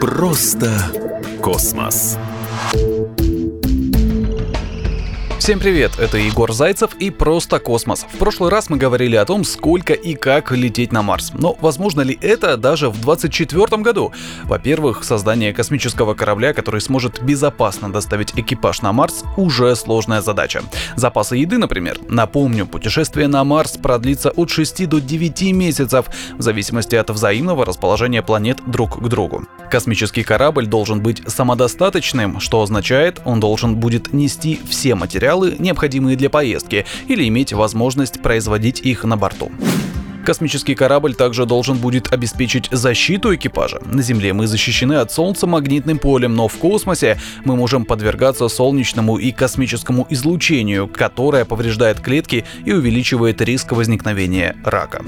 Просто космос. Всем привет, это Егор Зайцев и «Просто космос». В прошлый раз мы говорили о том, сколько и как лететь на Марс. Но возможно ли это даже в 2024 году? Во-первых, создание космического корабля, который сможет безопасно доставить экипаж на Марс, уже сложная задача. Запасы еды, например. Напомню, путешествие на Марс продлится от 6 до 9 месяцев, в зависимости от взаимного расположения планет друг к другу. Космический корабль должен быть самодостаточным, что означает, он должен будет нести все материалы, материалы, необходимые для поездки, или иметь возможность производить их на борту. Космический корабль также должен будет обеспечить защиту экипажа. На Земле мы защищены от Солнца магнитным полем, но в космосе мы можем подвергаться солнечному и космическому излучению, которое повреждает клетки и увеличивает риск возникновения рака.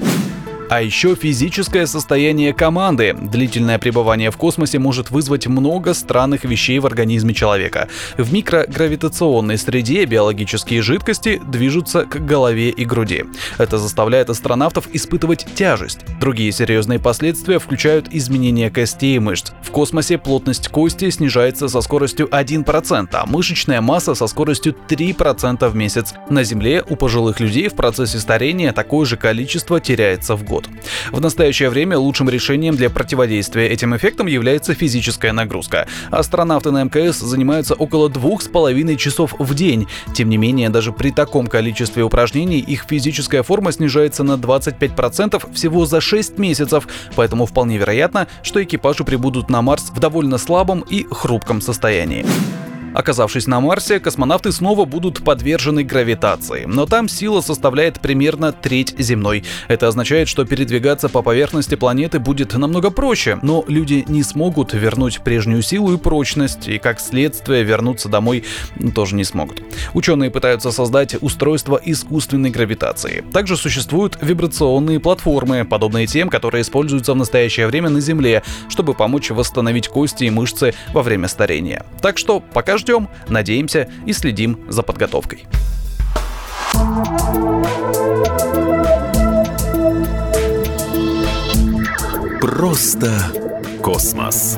А еще физическое состояние команды. Длительное пребывание в космосе может вызвать много странных вещей в организме человека. В микрогравитационной среде биологические жидкости движутся к голове и груди. Это заставляет астронавтов испытывать тяжесть. Другие серьезные последствия включают изменение костей и мышц. Космосе плотность кости снижается со скоростью 1%, а мышечная масса со скоростью 3% в месяц. На Земле у пожилых людей в процессе старения такое же количество теряется в год. В настоящее время лучшим решением для противодействия этим эффектам является физическая нагрузка. Астронавты на МКС занимаются около двух с половиной часов в день. Тем не менее, даже при таком количестве упражнений их физическая форма снижается на 25% всего за 6 месяцев, поэтому вполне вероятно, что экипажи прибудут на Марс в довольно слабом и хрупком состоянии. Оказавшись на Марсе, космонавты снова будут подвержены гравитации, но там сила составляет примерно треть земной. Это означает, что передвигаться по поверхности планеты будет намного проще, но люди не смогут вернуть прежнюю силу и прочность, и как следствие вернуться домой тоже не смогут. Ученые пытаются создать устройство искусственной гравитации. Также существуют вибрационные платформы, подобные тем, которые используются в настоящее время на Земле, чтобы помочь восстановить кости и мышцы во время старения. Так что пока ждем надеемся и следим за подготовкой. Просто космос.